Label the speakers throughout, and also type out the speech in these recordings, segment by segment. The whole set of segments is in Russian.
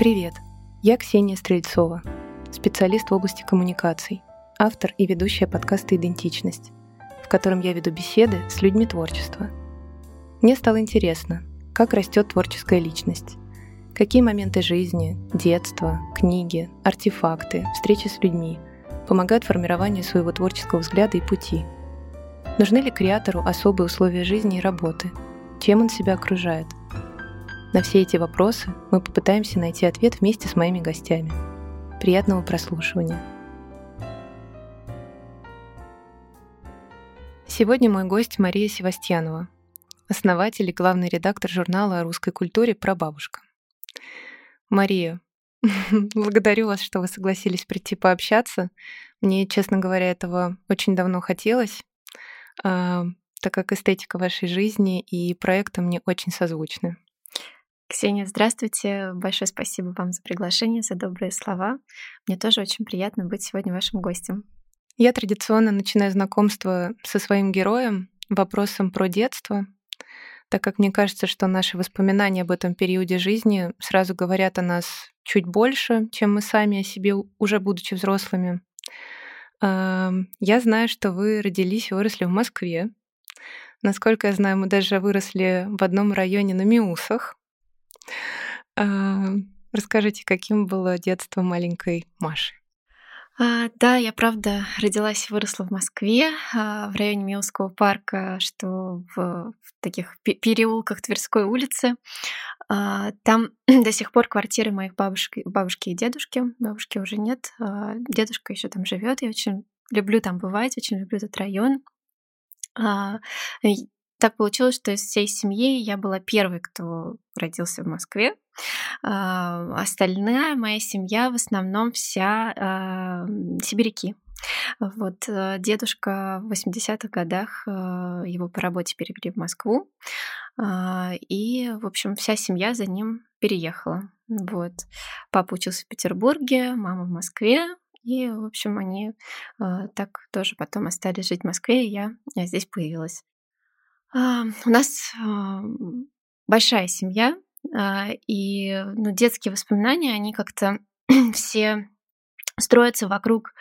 Speaker 1: Привет, я Ксения Стрельцова, специалист в области коммуникаций, автор и ведущая подкаста «Идентичность», в котором я веду беседы с людьми творчества. Мне стало интересно, как растет творческая личность, какие моменты жизни, детства, книги, артефакты, встречи с людьми помогают формированию своего творческого взгляда и пути. Нужны ли креатору особые условия жизни и работы? Чем он себя окружает – на все эти вопросы мы попытаемся найти ответ вместе с моими гостями. Приятного прослушивания. Сегодня мой гость Мария Севастьянова, основатель и главный редактор журнала о русской культуре «Прабабушка». Мария, благодарю вас, что вы согласились прийти пообщаться. Мне, честно говоря, этого очень давно хотелось, а, так как эстетика вашей жизни и проекта мне очень созвучны.
Speaker 2: Ксения, здравствуйте. Большое спасибо вам за приглашение, за добрые слова. Мне тоже очень приятно быть сегодня вашим гостем.
Speaker 1: Я традиционно начинаю знакомство со своим героем вопросом про детство, так как мне кажется, что наши воспоминания об этом периоде жизни сразу говорят о нас чуть больше, чем мы сами о себе, уже будучи взрослыми. Я знаю, что вы родились и выросли в Москве. Насколько я знаю, мы даже выросли в одном районе на Миусах. А, расскажите, каким было детство маленькой Маши?
Speaker 2: А, да, я правда родилась и выросла в Москве, а, в районе Милского парка, что в, в таких переулках Тверской улицы. А, там до сих пор квартиры моих бабушки, бабушки и дедушки. Бабушки уже нет, а дедушка еще там живет. Я очень люблю там бывать, очень люблю этот район. Так получилось, что из всей семьи я была первой, кто родился в Москве. А, остальная моя семья в основном вся а, сибиряки. Вот э, дедушка в 80-х годах э, его по работе перевели в Москву, а, и, в общем, вся семья за ним переехала. Вот. Папа учился в Петербурге, мама в Москве, и, в общем, они э, так тоже потом остались жить в Москве, и я здесь появилась. А, у нас а, большая семья, а, и ну, детские воспоминания, они как-то все строятся вокруг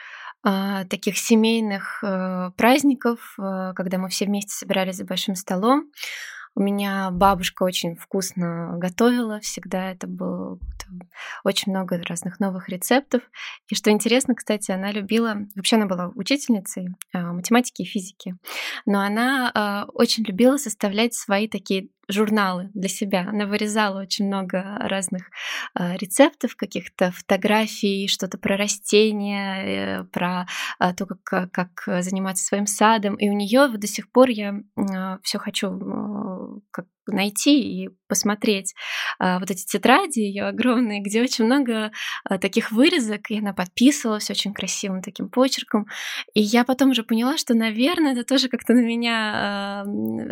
Speaker 2: таких семейных э, праздников, э, когда мы все вместе собирались за большим столом. У меня бабушка очень вкусно готовила, всегда это было очень много разных новых рецептов. И что интересно, кстати, она любила, вообще она была учительницей математики и физики, но она очень любила составлять свои такие журналы для себя. Она вырезала очень много разных э, рецептов, каких-то фотографий, что-то про растения, э, про э, то, как, как заниматься своим садом. И у нее до сих пор я э, все хочу как найти и посмотреть а, вот эти тетради ее огромные, где очень много а, таких вырезок, и она подписывала все очень красивым таким почерком. И я потом уже поняла, что, наверное, это тоже как-то на меня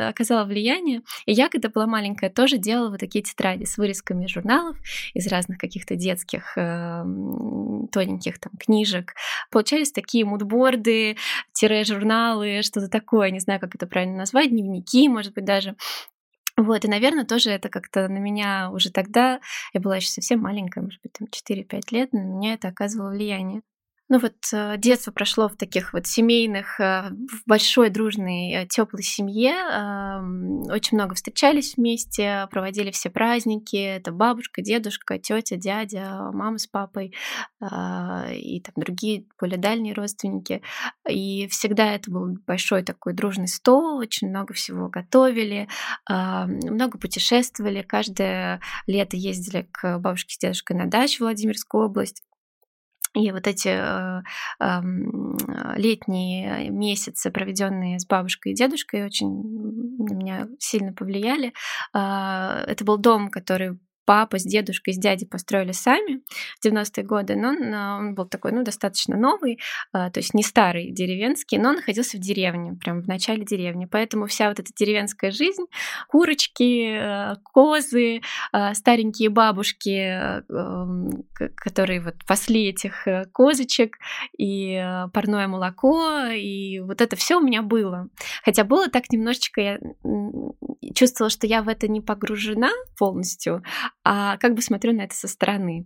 Speaker 2: оказало влияние. И я, когда была маленькая, тоже делала вот такие тетради с вырезками журналов из разных каких-то детских тоненьких там книжек. Получались такие мудборды, тире-журналы, что-то такое, не знаю, как это правильно назвать, дневники, может быть, даже. Вот, и, наверное, тоже это как-то на меня уже тогда, я была еще совсем маленькая, может быть, там 4-5 лет, на меня это оказывало влияние. Ну вот э, детство прошло в таких вот семейных, э, в большой дружной э, теплой семье. Очень много встречались вместе, проводили все праздники. Это бабушка, дедушка, тетя, дядя, мама с папой и там другие более дальние родственники. И всегда это был большой такой дружный стол, очень много всего готовили, много путешествовали. Каждое лето ездили к бабушке с дедушкой на дачу в Владимирскую область. И вот эти э, э, летние месяцы, проведенные с бабушкой и дедушкой, очень на меня сильно повлияли. Э, это был дом, который папа с дедушкой, с дядей построили сами в 90-е годы, но он, а, он был такой, ну, достаточно новый, а, то есть не старый деревенский, но он находился в деревне, прям в начале деревни. Поэтому вся вот эта деревенская жизнь, курочки, а, козы, старенькие бабушки, которые вот пасли этих э, козочек, и парное молоко, и вот это все у меня было. Хотя было так немножечко, я чувствовала, что я в это не погружена полностью, а как бы смотрю на это со стороны.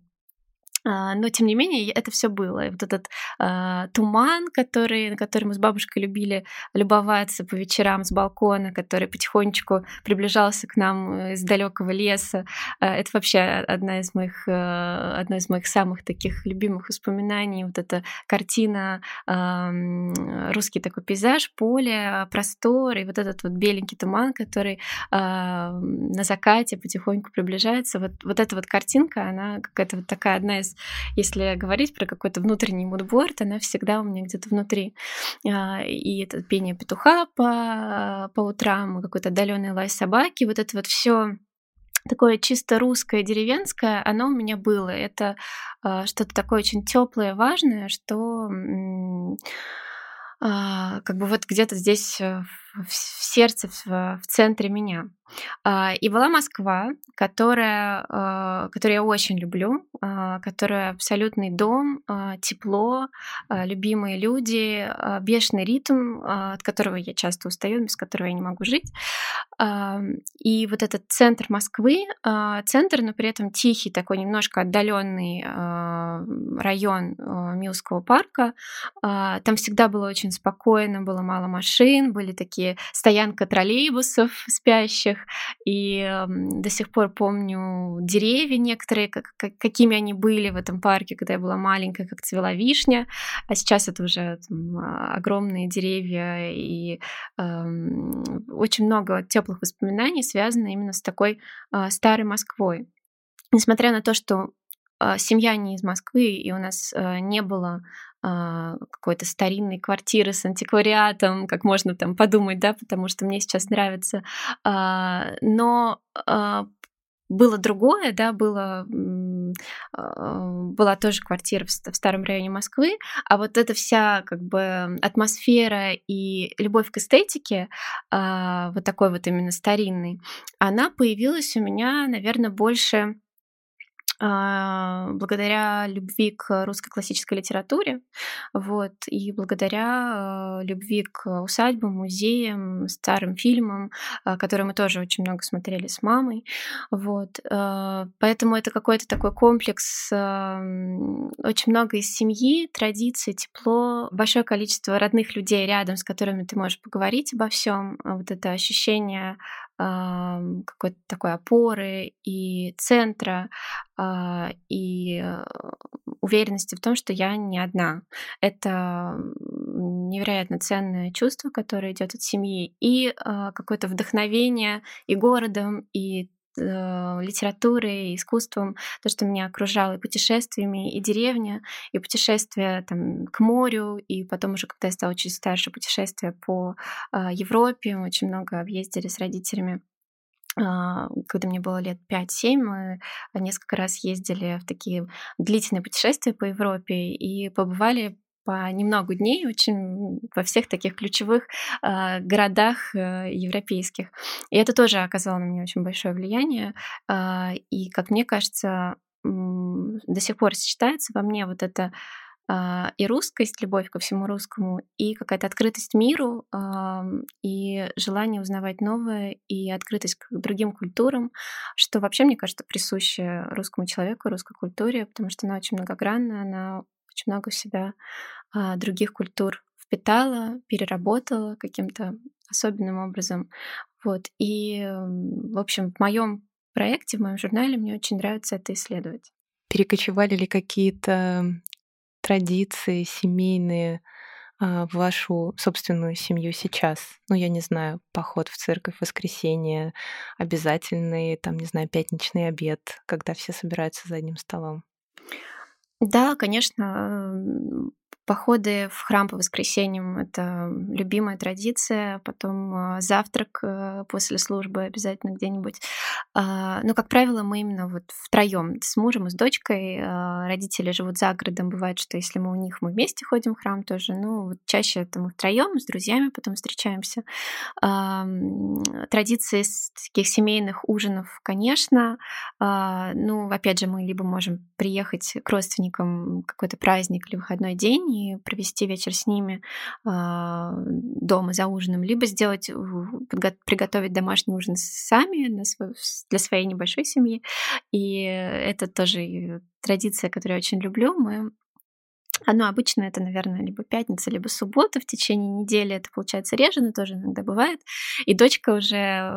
Speaker 2: А, но тем не менее это все было. И вот этот э, туман, который, на который мы с бабушкой любили любоваться по вечерам с балкона, который потихонечку приближался к нам э, из далекого леса, э, это вообще одна из моих, э, одна из моих самых таких любимых воспоминаний. Вот эта картина, э, русский такой пейзаж, поле, простор, и вот этот вот беленький туман, который э, на закате потихоньку приближается. Вот, вот эта вот картинка, она какая-то вот такая одна из если говорить про какой-то внутренний мудборд, она всегда у меня где-то внутри. А, и это пение петуха по, по утрам, какой-то отдаленный лай собаки, вот это вот все такое чисто русское, деревенское, оно у меня было. Это э, что-то такое очень теплое, важное, что э, как бы вот где-то здесь э, в сердце, в центре меня. А, и была Москва, которая, а, которую я очень люблю, а, которая абсолютный дом, тепло, любимые люди, бешеный ритм, от которого я часто устаю, без которого я не могу жить. И вот этот центр Москвы, центр, но при этом тихий, такой немножко отдаленный район Милского парка, там всегда было очень спокойно, было мало машин, были такие стоянка троллейбусов спящих, и до сих пор помню деревья некоторые, как, как, какими они были в этом парке, когда я была маленькая, как цвела вишня, а сейчас это уже там, а, огромные деревья, и э, очень много теплых воспоминаний связано именно с такой э, старой Москвой. Несмотря на то, что э, семья не из Москвы, и у нас э, не было а, какой-то старинной квартиры с антиквариатом, как можно там подумать, да, потому что мне сейчас нравится. А, но а, было другое, да, было, была тоже квартира в старом районе Москвы, а вот эта вся как бы атмосфера и любовь к эстетике, вот такой вот именно старинный, она появилась у меня, наверное, больше а, благодаря любви к русской классической литературе, вот, и благодаря а, любви к усадьбам, музеям, старым фильмам, а, которые мы тоже очень много смотрели с мамой, вот, поэтому это какой-то такой комплекс, очень много из семьи, традиций, тепло, большое количество родных людей рядом, с которыми ты можешь поговорить обо всем, вот это ощущение какой-то такой опоры и центра, а, и э, уверенности в том, что я не одна. Это невероятно ценное чувство, которое идет от семьи, и а, какое-то вдохновение и городом, и литературой, искусством, то, что меня окружало, и путешествиями, и деревня, и путешествия там, к морю, и потом уже, когда я стала чуть старше, путешествия по э, Европе, мы очень много объездили с родителями. А, когда мне было лет 5-7, мы несколько раз ездили в такие длительные путешествия по Европе и побывали по немного дней очень во всех таких ключевых э, городах э, европейских. И это тоже оказало на меня очень большое влияние. Э, и, как мне кажется, э, до сих пор сочетается во мне вот это а, и русскость, любовь ко всему русскому, и какая-то открытость миру, и желание узнавать новое, и открытость к другим культурам, что вообще, мне кажется, присуще русскому человеку, русской культуре, потому что она очень многогранна, она очень много в себя а, других культур впитала, переработала каким-то особенным образом. Вот. И, в общем, в моем проекте, в моем журнале мне очень нравится это исследовать.
Speaker 1: Перекочевали ли какие-то традиции семейные а, в вашу собственную семью сейчас? Ну, я не знаю, поход в церковь в воскресенье, обязательный, там, не знаю, пятничный обед, когда все собираются за одним столом.
Speaker 2: Да, конечно, Походы в храм по воскресеньям — это любимая традиция. Потом а, завтрак э, после службы обязательно где-нибудь. А, но, как правило, мы именно вот втроем с мужем и с дочкой. А, родители живут за городом. Бывает, что если мы у них, мы вместе ходим в храм тоже. Ну, вот чаще это мы втроем с друзьями потом встречаемся. Традиции таких семейных ужинов, конечно. Ну, опять же, мы либо можем приехать к родственникам какой-то праздник или выходной день, и провести вечер с ними а, дома за ужином, либо сделать, приготовить домашний ужин сами для своей небольшой семьи. И это тоже традиция, которую я очень люблю. Мы Оно обычно это, наверное, либо пятница, либо суббота в течение недели. Это получается реже, но тоже иногда бывает. И дочка уже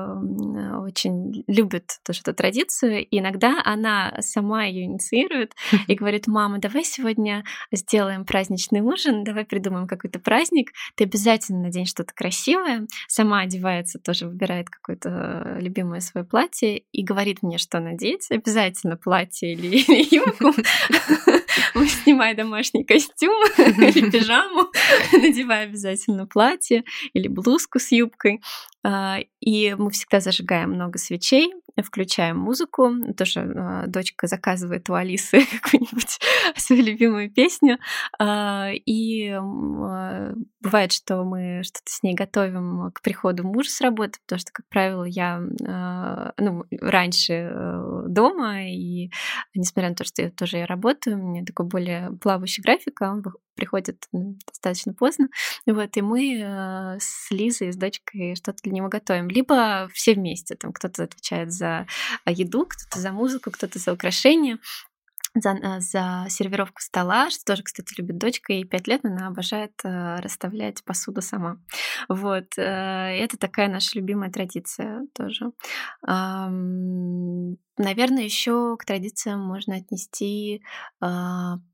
Speaker 2: очень любит тоже эту традицию. И иногда она сама ее инициирует и говорит, мама, давай сегодня сделаем праздничный ужин, давай придумаем какой-то праздник. Ты обязательно надень что-то красивое. Сама одевается, тоже выбирает какое-то любимое свое платье и говорит мне, что надеть. Обязательно платье или, или юбку. Снимай домашний костюм или пижаму, надевай обязательно платье или блузку с юбкой. А, и мы всегда зажигаем много свечей, включаем музыку. Тоже а, дочка заказывает у Алисы какую-нибудь свою любимую песню. А, и бывает, что мы что-то с ней готовим к приходу мужа с работы, потому что, как правило, я ну, раньше э, дома, и несмотря на то, что я тоже я работаю, у меня такой более плавающий график, он приходит достаточно поздно. Вот, и мы э, с Лизой, с дочкой что-то для него готовим. Либо все вместе, там кто-то отвечает за еду, кто-то за музыку, кто-то за украшения за, э, за сервировку стола, что тоже, кстати, любит дочка, ей пять лет, она обожает э, расставлять посуду сама. Вот, э, это такая наша любимая традиция тоже. Эм, наверное, еще к традициям можно отнести э,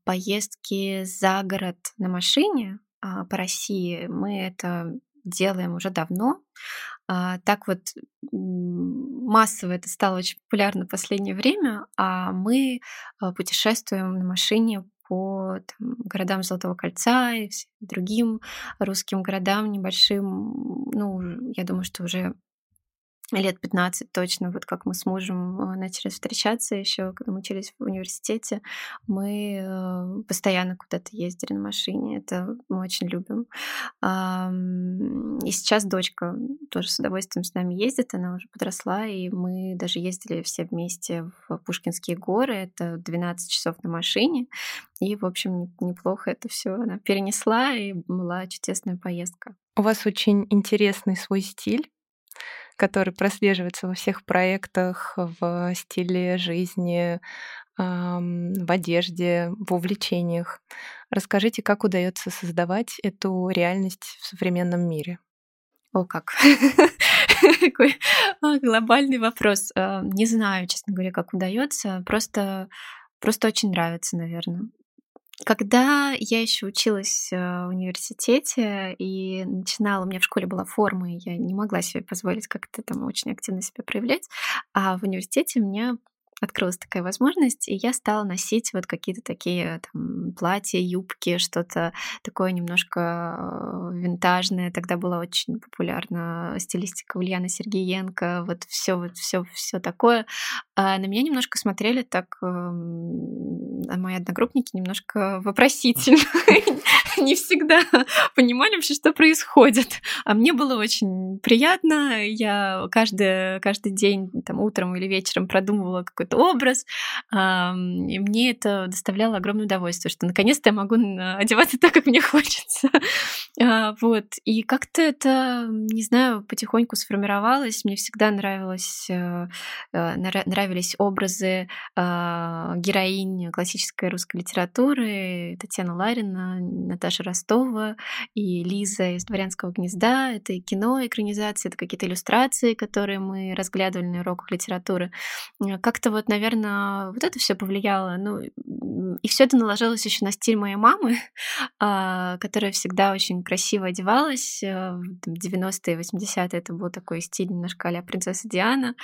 Speaker 2: поездки за город на машине э, по России. Мы это делаем уже давно. А, так вот массово это стало очень популярно в последнее время, а мы а, путешествуем на машине по там, городам Золотого кольца и другим русским городам небольшим. Ну, я думаю, что уже лет 15 точно, вот как мы с мужем э, начали встречаться еще, когда мы учились в университете, мы э, постоянно куда-то ездили на машине, это мы очень любим. И сейчас дочка тоже с удовольствием с нами ездит, она уже подросла, и мы даже ездили все вместе в Пушкинские горы, это 12 часов на машине, и, в общем, неплохо это все она перенесла, и была чудесная поездка.
Speaker 1: У вас очень интересный свой стиль который прослеживается во всех проектах, в стиле жизни, в одежде, в увлечениях. Расскажите, как удается создавать эту реальность в современном мире?
Speaker 2: О, как! Такой а, глобальный вопрос. А, не знаю, честно говоря, как удается. Просто, просто очень нравится, наверное. Когда я еще училась э, в университете и начинала, у меня в школе была форма, и я не могла себе позволить как-то там очень активно себя проявлять, а в университете мне открылась такая возможность, и я стала носить вот какие-то такие там, платья, юбки, что-то такое немножко э, винтажное. Тогда была очень популярна стилистика Ульяны Сергеенко, вот все, вот все, все такое. А на меня немножко смотрели так, эм, а мои одногруппники немножко вопросительно. Не всегда понимали вообще, что происходит. А мне было очень приятно. Я каждый, каждый день, там, утром или вечером продумывала какой-то какой-то образ. И мне это доставляло огромное удовольствие, что наконец-то я могу одеваться так, как мне хочется. А, вот. И как-то это, не знаю, потихоньку сформировалось. Мне всегда нравилось, э, э, нравились образы а, героинь классической русской литературы. Татьяна Ларина, Наташа Ростова и Лиза из «Дворянского гнезда». Это и кино, экранизации, это какие-то иллюстрации, которые мы разглядывали на уроках литературы. Как-то вот, наверное, вот это все повлияло. Ну, и все это наложилось еще на стиль моей мамы, а, которая всегда очень красиво одевалась. Э, в 90-е, 80-е это был такой стиль немножко а принцесса Диана.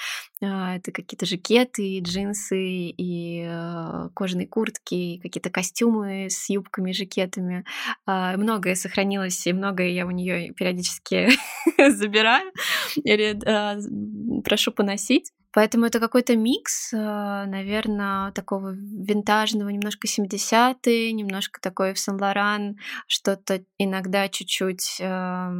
Speaker 2: А, это какие-то жакеты, джинсы, и э, кожаные куртки, и какие-то костюмы с юбками, жакетами. Многое сохранилось, и многое я у нее периодически забираю или прошу поносить Поэтому это какой-то микс, э, наверное, такого винтажного, немножко 70-е, немножко такой в Сан-Лоран, что-то иногда чуть-чуть э,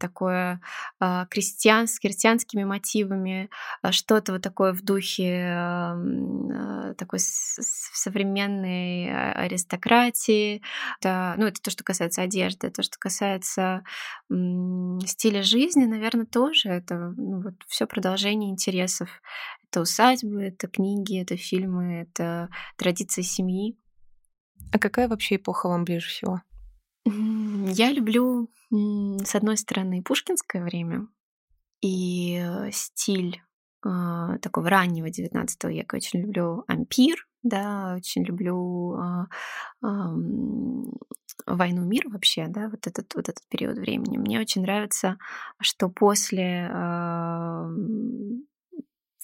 Speaker 2: такое э, крестьянс, крестьянскими мотивами, а что-то вот такое в духе э, такой современной аристократии. Это, ну, это то, что касается одежды, то, что касается э, стиля жизни, наверное, тоже. Это ну, вот все продолжение интересов. Это усадьбы, это книги, это фильмы, это традиции семьи.
Speaker 1: А какая вообще эпоха вам ближе всего?
Speaker 2: Я люблю, с одной стороны, пушкинское время и э, стиль э, такого раннего 19 века. Очень люблю ампир, да, очень люблю э, э, войну мир вообще, да, вот этот, вот этот период времени. Мне очень нравится, что после э,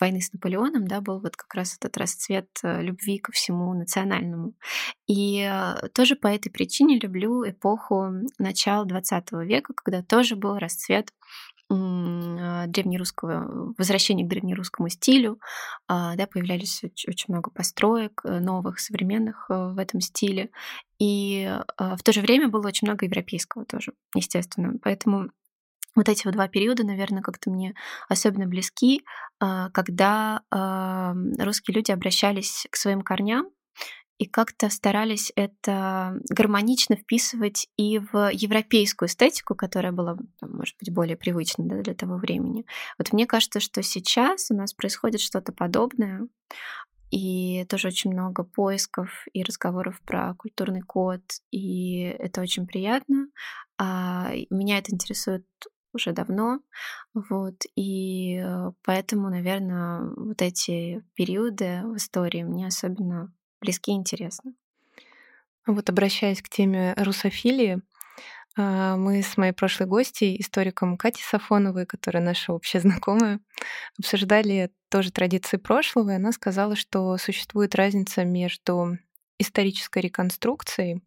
Speaker 2: войны с Наполеоном, да, был вот как раз этот расцвет э, любви ко всему национальному. И э, тоже по этой причине люблю эпоху начала 20 века, когда тоже был расцвет э, древнерусского, возвращение к древнерусскому стилю, а, да, появлялись очень много построек новых, современных в этом стиле, и в то же время было очень много европейского тоже, естественно. Поэтому вот эти вот два периода, наверное, как-то мне особенно близки, а, когда русские люди обращались к своим корням и как-то старались это гармонично вписывать и в европейскую эстетику, которая была, может быть, более привычна да, для того времени. Вот мне кажется, что сейчас у нас происходит что-то подобное, и тоже очень много поисков и разговоров про культурный код, и это очень приятно. А, меня это интересует уже давно. Вот, и э, поэтому, наверное, вот эти периоды в истории мне особенно близки и интересны.
Speaker 1: Вот обращаясь к теме русофилии, а, мы с моей прошлой гостьей, историком Катей Сафоновой, которая наша общая знакомая, обсуждали тоже традиции прошлого, и она сказала, что существует разница между исторической реконструкцией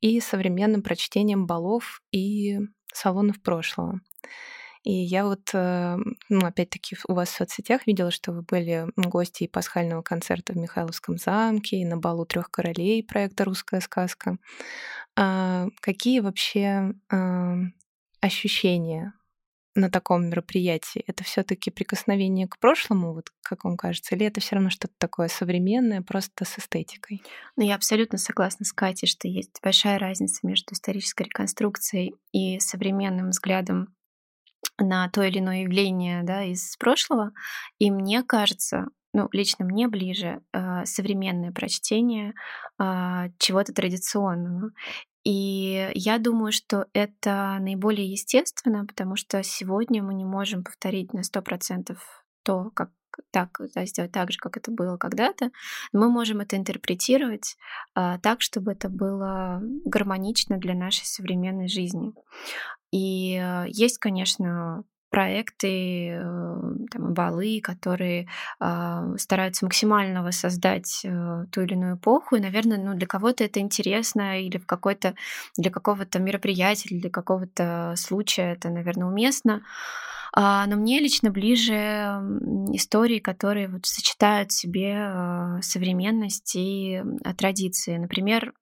Speaker 1: и современным прочтением балов и салонов прошлого. И я вот, э, ну, опять-таки, у вас в соцсетях видела, что вы были гостьей пасхального концерта в Михайловском замке и на балу трех королей проекта «Русская сказка». А какие вообще ощущения на таком мероприятии? Это все таки прикосновение к прошлому, вот как вам кажется, или это все равно что-то такое современное, просто с эстетикой?
Speaker 2: Ну, я абсолютно согласна с Катей, что есть большая разница между исторической реконструкцией и современным взглядом на то или иное явление да, из прошлого. И мне кажется, ну, лично мне ближе э, современное прочтение э, чего-то традиционного. И я думаю, что это наиболее естественно, потому что сегодня мы не можем повторить на 100% то, как так, да, сделать так же, как это было когда-то, мы можем это интерпретировать а, так, чтобы это было гармонично для нашей современной жизни. И а, есть, конечно, проекты, э, там, балы, которые э, стараются максимально воссоздать э, ту или иную эпоху. И, наверное, ну, для кого-то это интересно, или в какой-то, для какого-то мероприятия, или для какого-то случая это, наверное, уместно. Но мне лично ближе истории, которые вот сочетают в себе э, современность и традиции. Например,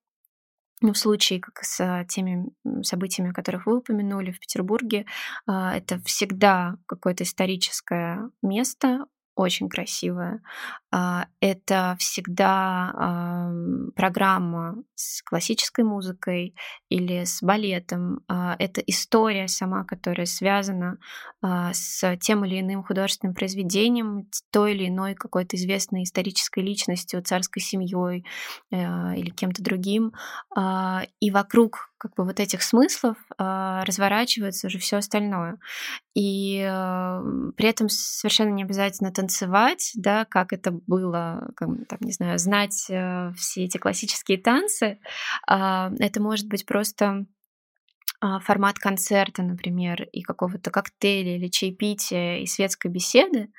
Speaker 2: ну, в случае, как с теми событиями, о которых вы упомянули в Петербурге, а, это всегда какое-то историческое место, очень красивая. А, это всегда программа с классической музыкой или с балетом. А, это история сама, которая связана а, с тем или иным художественным произведением, той или иной какой-то известной исторической личностью, царской семьей или кем-то другим. И вокруг как бы вот этих смыслов разворачивается уже все остальное. И э, при этом совершенно не обязательно танцевать, да, как это было, как, там, не знаю, знать э, все эти классические танцы. Э, это может быть просто а, формат концерта, например, и какого-то коктейля или чаепития и светской беседы,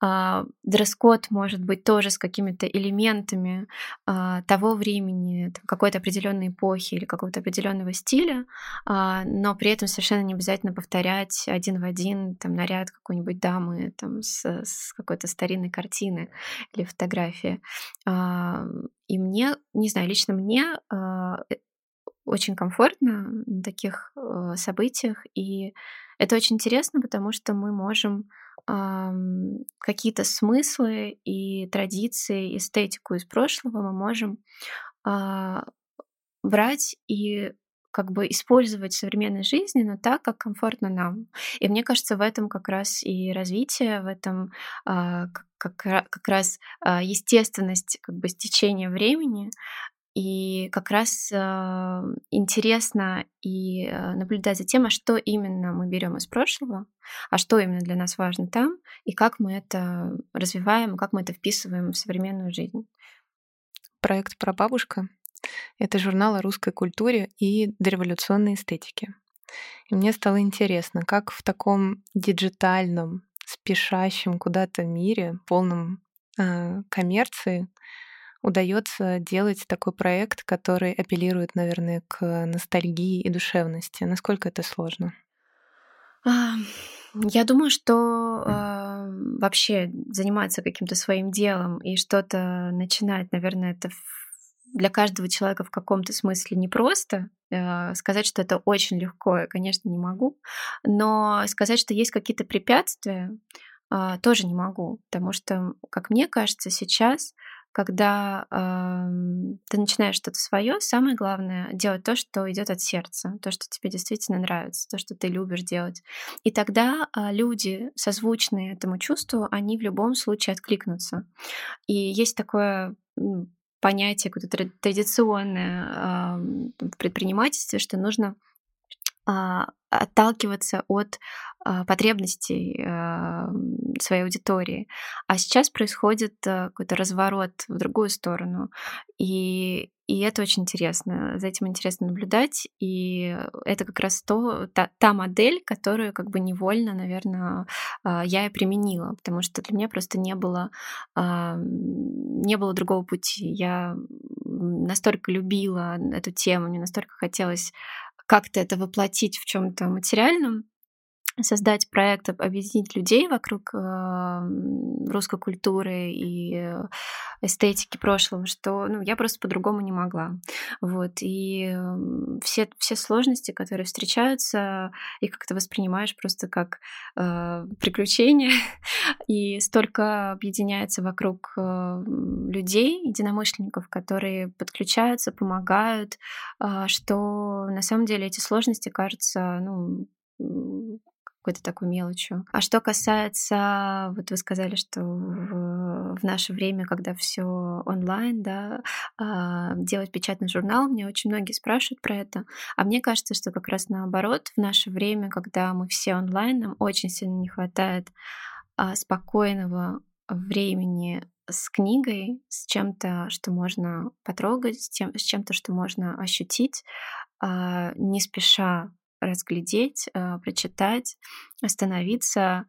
Speaker 2: а, дресс-код может быть тоже с какими-то элементами а, того времени, какой-то определенной эпохи или какого-то определенного стиля, но при этом совершенно не обязательно повторять один в один там, наряд какой-нибудь дамы там, с, с какой-то старинной картины или фотографии. И мне, не знаю, лично мне очень комфортно на таких э, событиях. И это очень интересно, потому что мы можем э, какие-то смыслы и традиции, эстетику из прошлого мы можем э, брать и как бы использовать в современной жизни, но так, как комфортно нам. И мне кажется, в этом как раз и развитие, в этом э, как, как раз э, естественность как бы стечения времени, и как раз э, интересно и э, наблюдать за тем, а что именно мы берем из прошлого, а что именно для нас важно там, и как мы это развиваем, как мы это вписываем в современную жизнь.
Speaker 1: Проект про бабушка — это журнал о русской культуре и дореволюционной эстетике. И мне стало интересно, как в таком диджитальном, спешащем куда-то мире, полном э, коммерции, удается делать такой проект, который апеллирует, наверное, к ностальгии и душевности? Насколько это сложно?
Speaker 2: А, я думаю, что э, вообще заниматься каким-то своим делом и что-то начинать, наверное, это для каждого человека в каком-то смысле непросто. Э, сказать, что это очень легко, я, конечно, не могу. Но сказать, что есть какие-то препятствия, э, тоже не могу. Потому что, как мне кажется, сейчас когда э, ты начинаешь что-то свое, самое главное делать то, что идет от сердца, то, что тебе действительно нравится, то, что ты любишь делать. И тогда э, люди, созвучные этому чувству, они в любом случае откликнутся. И есть такое понятие какое-то традиционное в предпринимательстве, что нужно отталкиваться от а, потребностей а, своей аудитории. А сейчас происходит какой-то разворот в другую сторону. И, и это очень интересно. За этим интересно наблюдать. И это как раз то, та, та модель, которую как бы невольно, наверное, я и применила. Потому что для меня просто не было, не было другого пути. Я настолько любила эту тему, мне настолько хотелось как-то это воплотить в чем-то материальном, создать проект, объединить людей вокруг э, русской культуры и э, эстетики прошлого, что ну, я просто по-другому не могла. Вот. И все, все сложности, которые встречаются, их как-то воспринимаешь просто как э, приключения, и столько объединяется вокруг э, людей, единомышленников, которые подключаются, помогают, э, что на самом деле эти сложности кажутся ну, какой-то такой мелочью. А что касается, вот вы сказали, что в, в наше время, когда все онлайн, да, а, делать печатный журнал, мне очень многие спрашивают про это. А мне кажется, что как раз наоборот, в наше время, когда мы все онлайн, нам очень сильно не хватает а, спокойного времени с книгой, с чем-то, что можно потрогать, с, тем, с чем-то, что можно ощутить, а, не спеша разглядеть, а, прочитать, остановиться,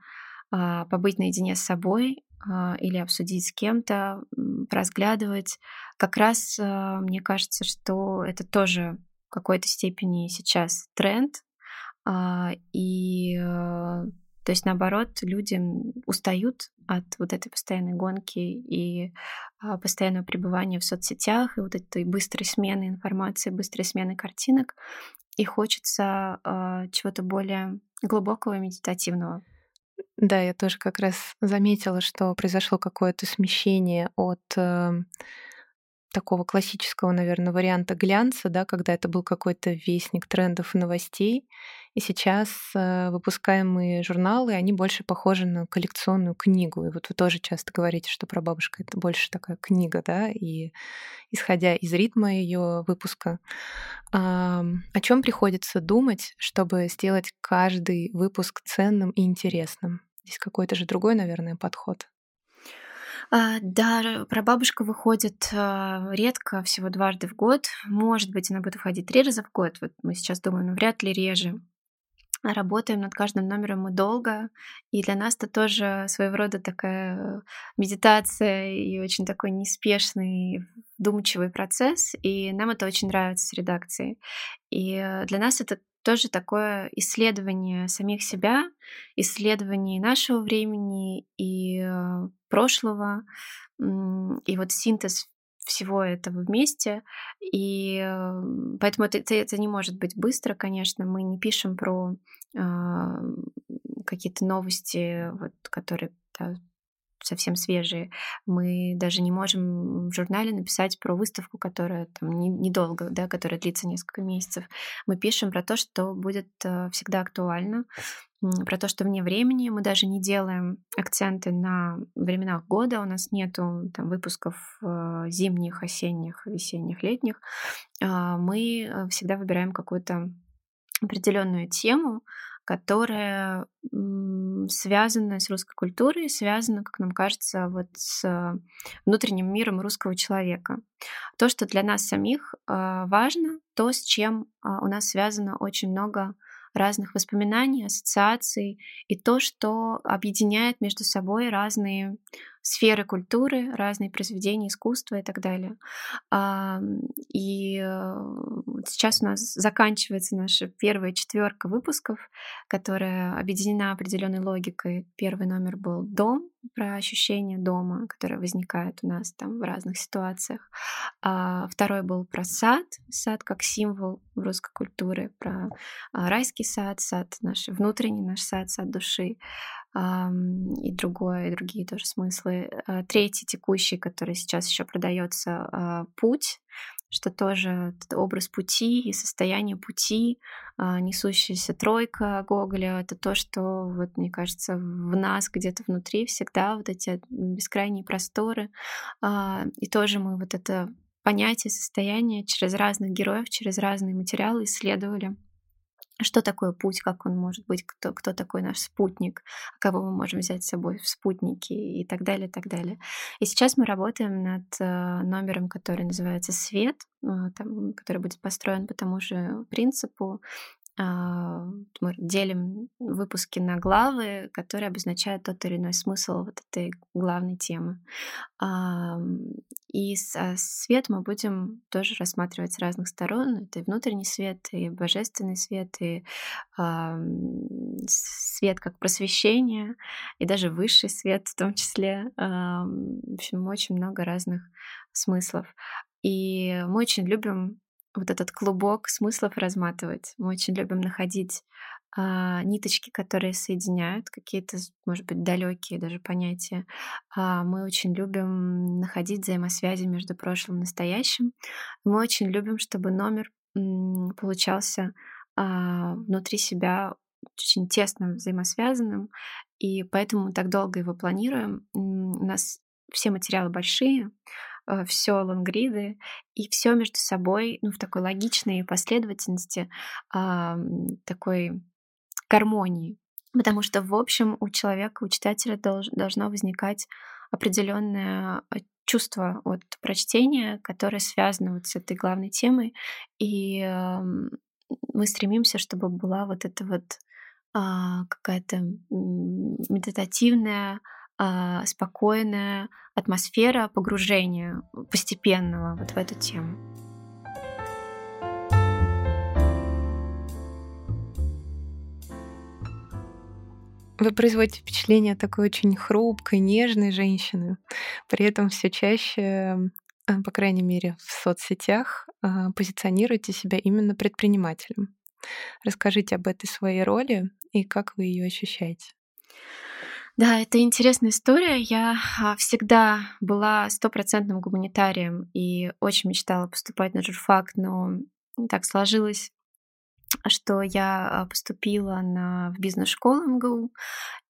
Speaker 2: а, побыть наедине с собой а, или обсудить с кем-то, разглядывать. Как раз мне кажется, что это тоже в какой-то степени сейчас тренд. И то есть, наоборот, люди устают от вот этой постоянной гонки и постоянного пребывания в соцсетях и вот этой быстрой смены информации, быстрой смены картинок и хочется э, чего-то более глубокого и медитативного.
Speaker 1: Да, я тоже как раз заметила, что произошло какое-то смещение от э, такого классического, наверное, варианта глянца, да, когда это был какой-то вестник трендов и новостей. И сейчас э, выпускаемые журналы, они больше похожи на коллекционную книгу. И вот вы тоже часто говорите, что про бабушка это больше такая книга, да, и исходя из ритма ее выпуска, о чем приходится думать, чтобы сделать каждый выпуск ценным и интересным? Здесь какой-то же другой, наверное, подход.
Speaker 2: А, да, прабабушка выходит а, редко, всего дважды в год. Может быть, она будет выходить три раза в год. Вот мы сейчас думаем, ну, вряд ли реже. Работаем над каждым номером мы долго, и для нас это тоже своего рода такая медитация и очень такой неспешный, вдумчивый процесс, и нам это очень нравится с редакцией. И э, для нас это тоже такое исследование самих себя, исследование нашего времени и э, прошлого, и вот синтез всего этого вместе. И э, поэтому это, это, это не может быть быстро, конечно. Мы не пишем про э, какие-то новости, вот, которые да, совсем свежие. Мы даже не можем в журнале написать про выставку, которая там недолго, да, которая длится несколько месяцев. Мы пишем про то, что будет э, всегда актуально, про то, что вне времени мы даже не делаем акценты на временах года, у нас нету там выпусков э, зимних, осенних, весенних, летних. А, мы э, всегда выбираем какую-то определенную тему, которая связана с русской культурой, связана, как нам кажется, вот с внутренним миром русского человека. То, что для нас самих а, важно, то, с чем а, у нас связано очень много разных воспоминаний, ассоциаций и то, что объединяет между собой разные сферы культуры, разные произведения искусства и так далее. И э, сейчас у нас заканчивается наша первая четверка выпусков, которая объединена определенной логикой. Первый номер был «Дом», про ощущение дома, которое возникает у нас там в разных ситуациях. А второй был про сад, сад как символ русской культуры, про а, райский сад, сад наш внутренний наш сад, сад души и другое, и другие тоже смыслы. А, третий текущий, который сейчас еще продается, а, путь, что тоже образ пути и состояние пути, а, несущаяся тройка Гоголя, это то, что, вот, мне кажется, в нас где-то внутри всегда вот эти бескрайние просторы. И тоже мы вот это понятие состояния через разных героев, через разные материалы исследовали что такое путь, как он может быть, кто, кто такой наш спутник, кого мы можем взять с собой в спутники и так далее, и так далее. И сейчас мы работаем над э, номером, который называется «Свет», э, там, который будет построен по тому же принципу, мы делим выпуски на главы, которые обозначают тот или иной смысл вот этой главной темы. И а, свет мы будем тоже рассматривать с разных сторон. Это и внутренний свет, и божественный свет, и свет как просвещение, и даже высший свет в том числе. В общем, очень много разных смыслов. И мы очень любим вот этот клубок смыслов разматывать. Мы очень любим находить а, ниточки, которые соединяют какие-то, может быть, далекие даже понятия. А, мы очень любим находить взаимосвязи между прошлым и настоящим. Мы очень любим, чтобы номер получался а, внутри себя очень тесно взаимосвязанным, и поэтому мы так долго его планируем. У нас все материалы большие, все лонгриды, и все между собой, ну, в такой логичной последовательности, э, такой гармонии. Потому что, в общем, у человека, у читателя долж, должно возникать определенное э, чувство от прочтения, которое связано вот с этой главной темой. И э, мы стремимся, чтобы была вот эта вот э, какая-то медитативная а, спокойная атмосфера погружения постепенного вот в эту тему.
Speaker 1: Вы производите впечатление такой очень хрупкой, нежной женщины. При этом все чаще, а, по крайней мере, в соцсетях а, позиционируете себя именно предпринимателем. Расскажите об этой своей роли и как вы ее ощущаете.
Speaker 2: Да, это интересная история. Я а, всегда была стопроцентным гуманитарием и очень мечтала поступать на журфак, но так сложилось, что я а, поступила на, в бизнес-школу МГУ,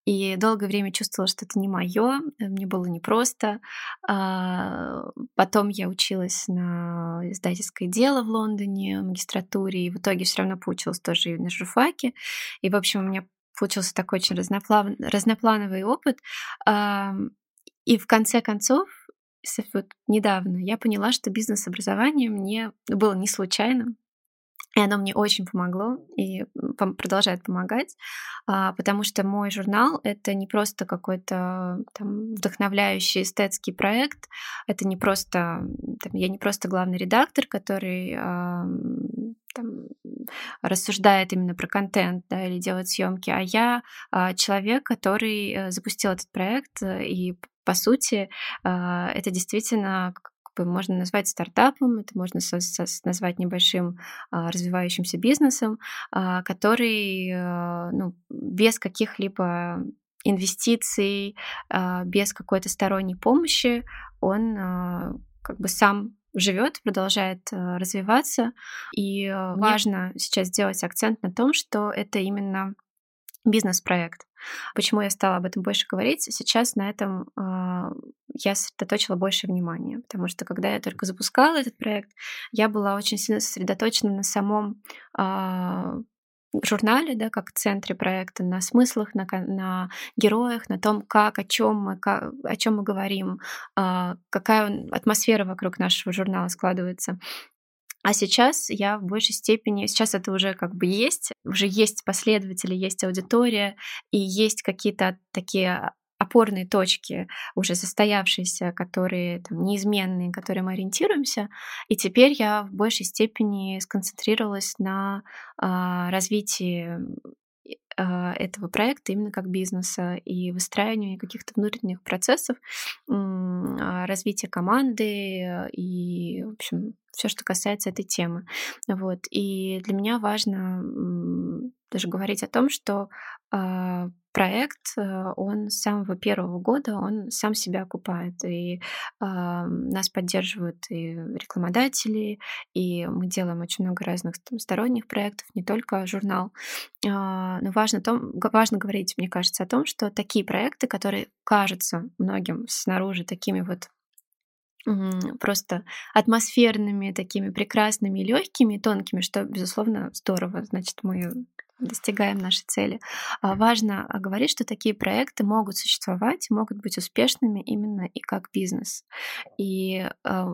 Speaker 2: и долгое время чувствовала, что это не мое, мне было непросто. А, потом я училась на издательское дело в Лондоне, в магистратуре, и в итоге все равно получилась тоже и на журфаке. И, в общем, у меня получился такой очень разноплан... разноплановый опыт. И в конце концов, вот недавно я поняла, что бизнес-образование мне было не случайным, и оно мне очень помогло и продолжает помогать, а, потому что мой журнал — это не просто какой-то там вдохновляющий эстетский проект, это не просто... Там, я не просто главный редактор, который там, рассуждает именно про контент да, или делает съемки, а я а, человек, который э, запустил этот проект, э, и по сути а, это действительно можно назвать стартапом, это можно со- со- назвать небольшим а, развивающимся бизнесом, а, который а, ну, без каких-либо инвестиций, а, без какой-то сторонней помощи, он а, как бы сам живет, продолжает а, развиваться. И а, важно сейчас сделать акцент на том, что это именно бизнес-проект. Почему я стала об этом больше говорить? Сейчас на этом э, я сосредоточила больше внимания, потому что когда я только запускала этот проект, я была очень сильно сосредоточена на самом э, журнале, да, как центре проекта, на смыслах, на, на героях, на том, как, о чем мы, как, о чем мы говорим, э, какая атмосфера вокруг нашего журнала складывается. А сейчас я в большей степени, сейчас это уже как бы есть, уже есть последователи, есть аудитория, и есть какие-то такие опорные точки, уже состоявшиеся, которые там, неизменные, которые мы ориентируемся. И теперь я в большей степени сконцентрировалась на э, развитии а, этого проекта именно как бизнеса и выстраиванию каких-то внутренних процессов, а, развития команды и, в общем, все, что касается этой темы. Вот. И для меня важно даже говорить о том, что проект, э, он с самого первого года, он сам себя окупает. И э, нас поддерживают и рекламодатели, и мы делаем очень много разных там, сторонних проектов, не только журнал. Э, но важно, том, важно говорить, мне кажется, о том, что такие проекты, которые кажутся многим снаружи такими вот просто атмосферными, такими прекрасными, легкими, тонкими, что, безусловно, здорово. Значит, мы достигаем нашей цели. А важно говорить, что такие проекты могут существовать, могут быть успешными именно и как бизнес. И а,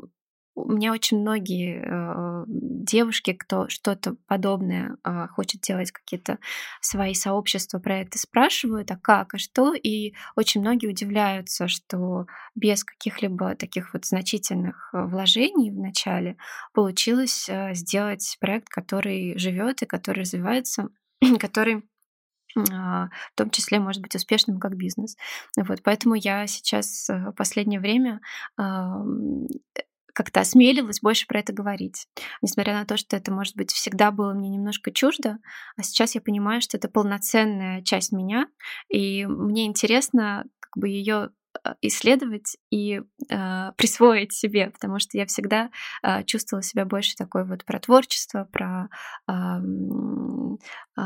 Speaker 2: у меня очень многие э, девушки, кто что-то подобное э, хочет делать, какие-то свои сообщества, проекты, спрашивают, а как, а что, и очень многие удивляются, что без каких-либо таких вот значительных вложений в начале получилось э, сделать проект, который живет и который развивается который а, в том числе может быть успешным как бизнес. Вот, поэтому я сейчас э, в последнее время как-то осмелилась больше про это говорить. Несмотря на то, что это, может быть, всегда было мне немножко чуждо, а сейчас я понимаю, что это полноценная часть меня, и мне интересно как бы ее Э, исследовать и э, присвоить себе, потому что я всегда э, чувствовала себя больше такой вот про творчество, про э, э,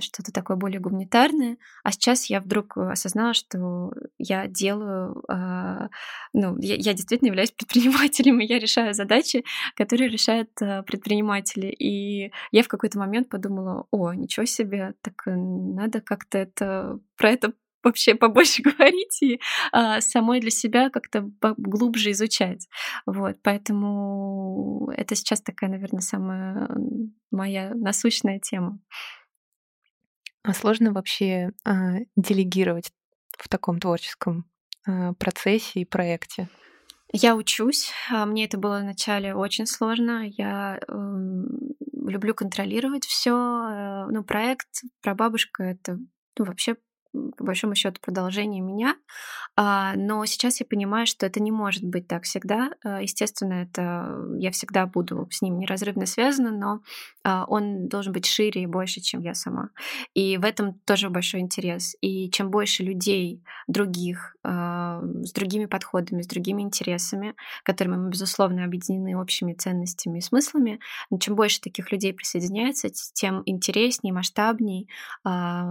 Speaker 2: что-то такое более гуманитарное. А сейчас я вдруг осознала, что я делаю, э, ну, я, я действительно являюсь предпринимателем, и я решаю задачи, которые решают э, предприниматели. И я в какой-то момент подумала, о, ничего себе, так надо как-то это про это вообще побольше говорить и а, самой для себя как-то глубже изучать. Вот, поэтому это сейчас такая, наверное, самая моя насущная тема.
Speaker 1: А сложно вообще а, делегировать в таком творческом а, процессе и проекте?
Speaker 2: Я учусь. А, мне это было вначале очень сложно. Я э, люблю контролировать все. Э, ну, проект про бабушку это ну, вообще по большому счету продолжение меня, а, но сейчас я понимаю, что это не может быть так всегда. А, естественно, это я всегда буду с ним неразрывно связана, но а, он должен быть шире и больше, чем я сама. И в этом тоже большой интерес. И чем больше людей других, с другими подходами, с другими интересами, которыми мы, безусловно, объединены общими ценностями и смыслами, чем больше таких людей присоединяется, тем интереснее, масштабней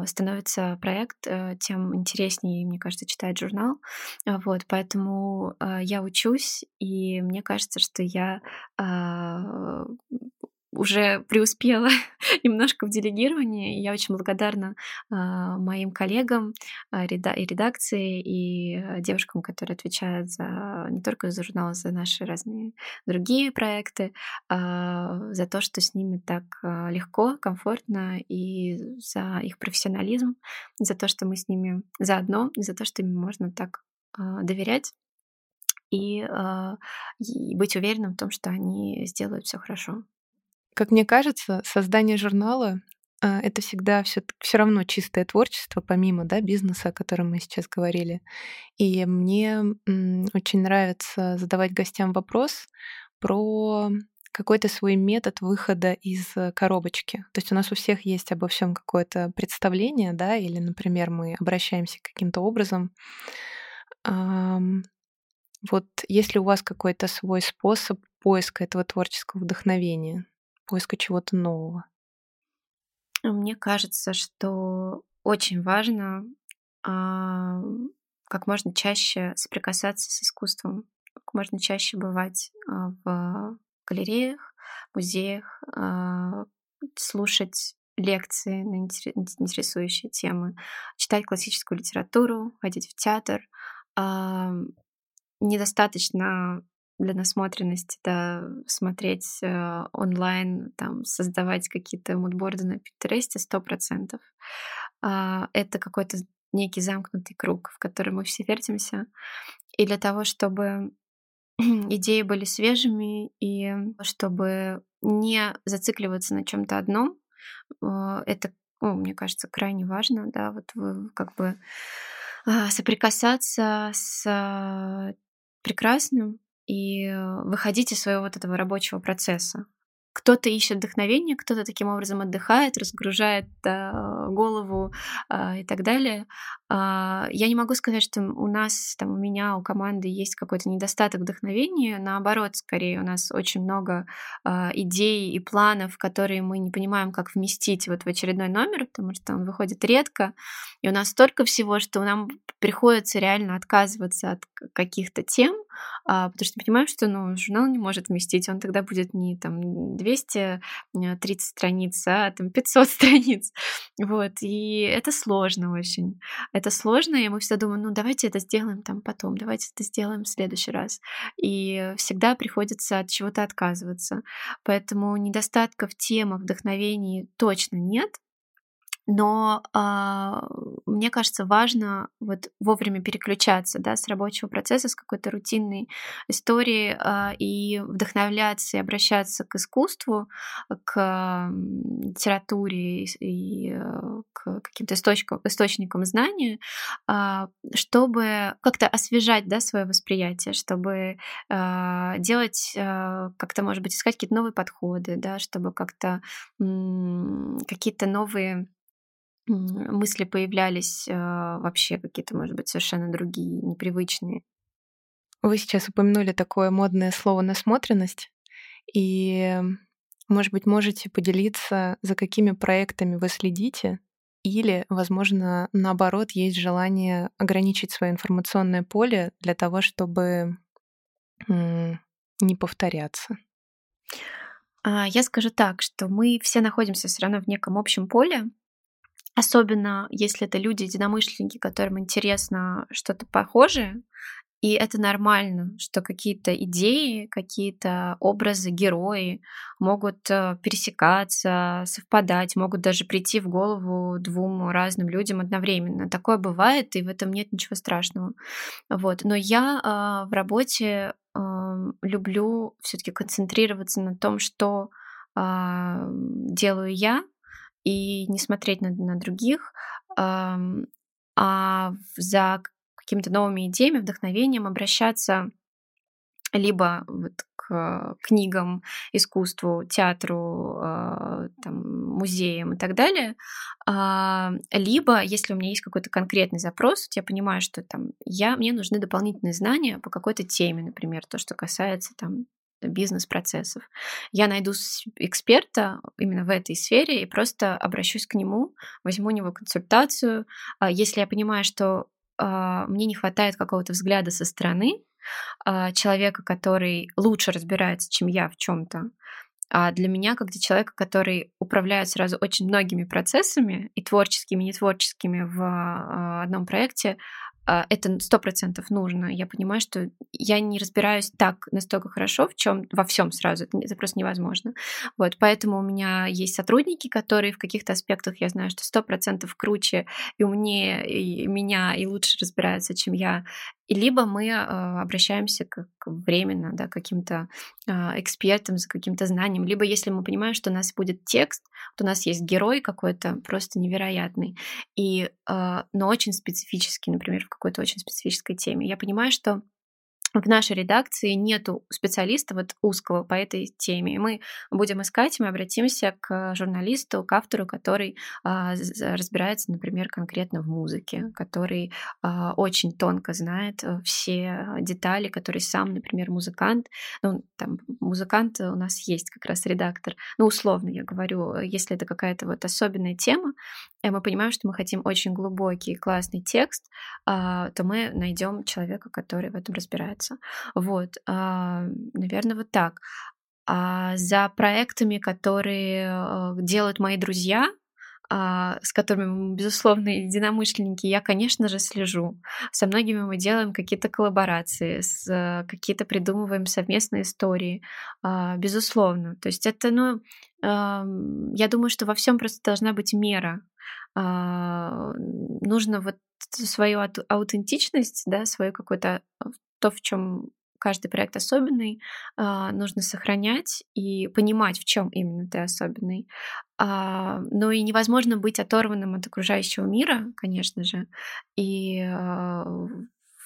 Speaker 2: становится проект, Э, тем интереснее, мне кажется, читать журнал. А, вот, поэтому э, я учусь, и мне кажется, что я а, уже преуспела немножко в делегировании. Я очень благодарна э, моим коллегам э, и редакции, и э, девушкам, которые отвечают за не только за журнал, за наши разные другие проекты, э, за то, что с ними так легко, комфортно, и за их профессионализм, за то, что мы с ними заодно, и за то, что им можно так доверять и, и быть уверенным в том, что они сделают все хорошо.
Speaker 1: Как мне кажется, создание журнала а, это всегда все, все равно чистое творчество, помимо да, бизнеса, о котором мы сейчас говорили. И мне очень нравится задавать гостям вопрос про какой-то свой метод выхода из коробочки. То есть у нас у всех есть обо всем какое-то представление, да, или, например, мы обращаемся каким-то образом. Вот есть ли у вас какой-то свой способ поиска этого творческого вдохновения? Поиска чего-то нового?
Speaker 2: Мне кажется, что очень важно а, как можно чаще соприкасаться с искусством, как можно чаще бывать а, в галереях, музеях, а, слушать лекции на интересующие темы, читать классическую литературу, ходить в театр. Недостаточно для насмотренности, да, смотреть э, онлайн, там, создавать какие-то мудборды на Пинтересте сто процентов. Э, это какой-то некий замкнутый круг, в который мы все вертимся. И для того, чтобы идеи были свежими и чтобы не зацикливаться на чем-то одном, э, это, ну, мне кажется, крайне важно, да, вот вы как бы а, соприкасаться с прекрасным, и э, выходить из своего вот этого рабочего процесса. Кто-то ищет вдохновение, кто-то таким образом отдыхает, разгружает э, голову э, и так далее. Э, я не могу сказать, что у нас, там, у меня, у команды есть какой-то недостаток вдохновения. Наоборот, скорее, у нас очень много э, идей и планов, которые мы не понимаем, как вместить вот в очередной номер, потому что он выходит редко. И у нас столько всего, что нам приходится реально отказываться от каких-то тем, потому что понимаем, что ну, журнал не может вместить, он тогда будет не там 230 э, страниц, а там 500 страниц. Вот, и это сложно очень. Это сложно, и мы всегда думаем, ну давайте это сделаем там потом, давайте это сделаем в следующий раз. И всегда приходится от чего-то отказываться. Поэтому недостатков темах, вдохновений точно нет, но а, мне кажется, важно вот вовремя переключаться да, с рабочего процесса, с какой-то рутинной истории а, и вдохновляться и обращаться к искусству, к литературе и а, к каким-то источникам, источникам знания, а, чтобы как-то освежать да, свое восприятие, чтобы а, делать а, как-то, может быть, искать какие-то новые подходы, да, чтобы как-то какие-то новые мысли появлялись э, вообще какие-то, может быть, совершенно другие, непривычные.
Speaker 1: Вы сейчас упомянули такое модное слово насмотренность, и, может быть, можете поделиться, за какими проектами вы следите, или, возможно, наоборот, есть желание ограничить свое информационное поле для того, чтобы не повторяться.
Speaker 2: А, я скажу так, что мы все находимся все равно в неком общем поле, Особенно если это люди-единомышленники, которым интересно что-то похожее, и это нормально, что какие-то идеи, какие-то образы, герои могут э, пересекаться, совпадать, могут даже прийти в голову двум разным людям одновременно. Такое бывает, и в этом нет ничего страшного. Вот. Но я э, в работе э, люблю все-таки концентрироваться на том, что э, делаю я, и не смотреть на, на других, а за какими-то новыми идеями, вдохновением обращаться либо вот к книгам, искусству, театру, э, там, музеям и так далее, а, либо, если у меня есть какой-то конкретный запрос, я понимаю, что там я, мне нужны дополнительные знания по какой-то теме, например, то, что касается там бизнес-процессов. Я найду эксперта именно в этой сфере и просто обращусь к нему, возьму у него консультацию. А если я понимаю, что а, мне не хватает какого-то взгляда со стороны, а, человека, который лучше разбирается, чем я в чем-то, А для меня, как для человека, который управляет сразу очень многими процессами, и творческими, и нетворческими в одном проекте, это сто процентов нужно. Я понимаю, что я не разбираюсь так настолько хорошо в чем во всем сразу. Это, это просто невозможно. Вот, поэтому у меня есть сотрудники, которые в каких-то аспектах я знаю, что сто процентов круче и умнее и меня и лучше разбираются, чем я. Либо мы э, обращаемся к, к временно, да, каким-то э, экспертам за каким-то знанием, либо если мы понимаем, что у нас будет текст, то у нас есть герой какой-то просто невероятный, и, э, но очень специфический, например, в какой-то очень специфической теме. Я понимаю, что в нашей редакции нету специалиста вот узкого по этой теме. Мы будем искать, мы обратимся к журналисту, к автору, который а, разбирается, например, конкретно в музыке, который а, очень тонко знает э, все детали, который сам, например, музыкант. Ну, там музыкант у нас есть как раз редактор. Ну, условно я говорю, если это какая-то вот особенная тема, и мы понимаем, что мы хотим очень глубокий, классный текст, а, то мы найдем человека, который в этом разбирается. Вот, а, наверное, вот так. А за проектами, которые э, делают мои друзья, с которыми мы, безусловно, единомышленники, я, конечно же, слежу. Со многими мы делаем какие-то коллаборации, э, какие-то придумываем совместные истории, безусловно. То есть это, ну, я думаю, что во всем просто должна быть мера. А, нужно вот свою аутентичность, да, свою какую-то а, то, в чем каждый проект особенный, а, нужно сохранять и понимать, в чем именно ты особенный. Но и невозможно быть оторванным от окружающего мира, конечно же. И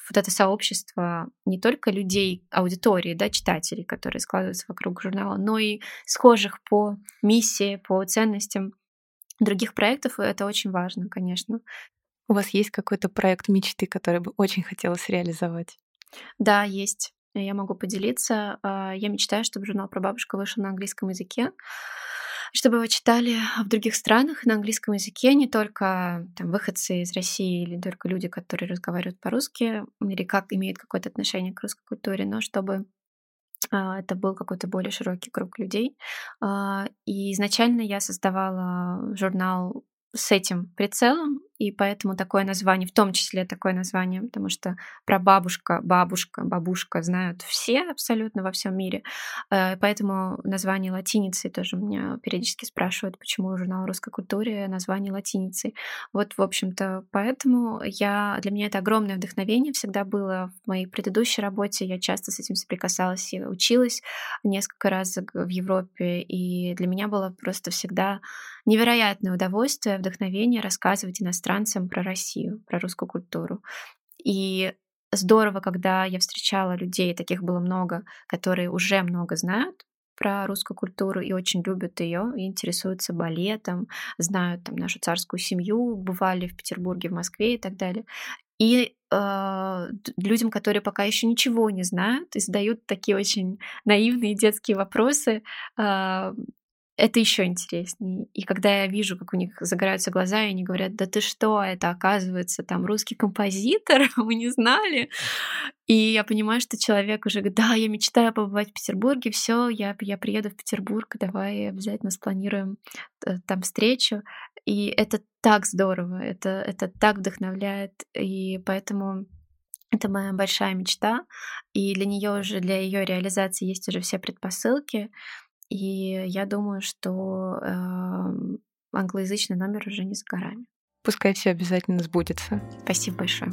Speaker 2: вот это сообщество не только людей, аудитории, да, читателей, которые складываются вокруг журнала, но и схожих по миссии, по ценностям других проектов, это очень важно, конечно.
Speaker 1: У вас есть какой-то проект мечты, который бы очень хотелось реализовать?
Speaker 2: Да, есть. Я могу поделиться. А, я мечтаю, чтобы журнал про бабушку вышел на английском языке, чтобы его читали в других странах на английском языке, не только там, выходцы из России или только люди, которые разговаривают по-русски или как имеют какое-то отношение к русской культуре, но чтобы а, это был какой-то более широкий круг людей. А, и изначально я создавала журнал с этим прицелом, и поэтому такое название, в том числе такое название, потому что про бабушка, бабушка, бабушка знают все абсолютно во всем мире. Э, поэтому название латиницей тоже меня периодически спрашивают, почему журнал русской культуры название латиницей. Вот, в общем-то, поэтому я, для меня это огромное вдохновение всегда было в моей предыдущей работе. Я часто с этим соприкасалась и училась несколько раз в Европе, и для меня было просто всегда невероятное удовольствие, вдохновение рассказывать иностранцам иностранцам про Россию, про русскую культуру. И здорово, когда я встречала людей, таких было много, которые уже много знают про русскую культуру и очень любят ее, интересуются балетом, знают там нашу царскую семью, бывали в Петербурге, в Москве и так далее. И э, людям, которые пока еще ничего не знают и задают такие очень наивные детские вопросы, э, это еще интереснее. И когда я вижу, как у них загораются глаза, и они говорят, да ты что, это оказывается там русский композитор, мы не знали. И я понимаю, что человек уже говорит, да, я мечтаю побывать в Петербурге, все, я, я приеду в Петербург, давай обязательно спланируем э, там встречу. И это так здорово, это, это так вдохновляет, и поэтому это моя большая мечта, и для нее уже, для ее реализации есть уже все предпосылки. И я думаю, что э, англоязычный номер уже не с горами.
Speaker 1: Пускай все обязательно сбудется.
Speaker 2: Спасибо большое.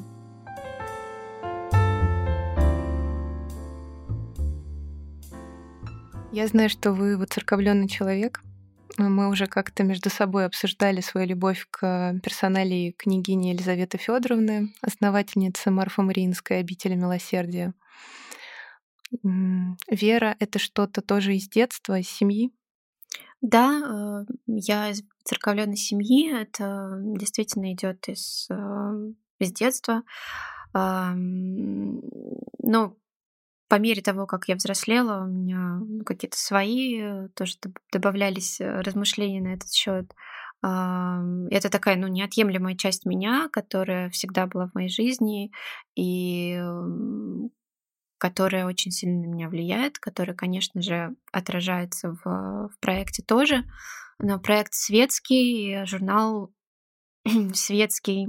Speaker 1: Я знаю, что вы воцерковленный человек. Мы уже как-то между собой обсуждали свою любовь к персоналии княгини Елизаветы Федоровны, основательницы Марфа-Мариинской обители милосердия. Вера — это что-то тоже из детства, из семьи?
Speaker 2: Да, э, я из церковленной семьи. Это действительно идет из, э, из детства. Но по мере того, как я взрослела, у меня какие-то свои э, тоже добавлялись размышления на этот счет. Это такая, ну, неотъемлемая часть меня, которая всегда была в моей жизни, и которая очень сильно на меня влияет, которая, конечно же, отражается в, в проекте тоже. Но проект светский, журнал светский,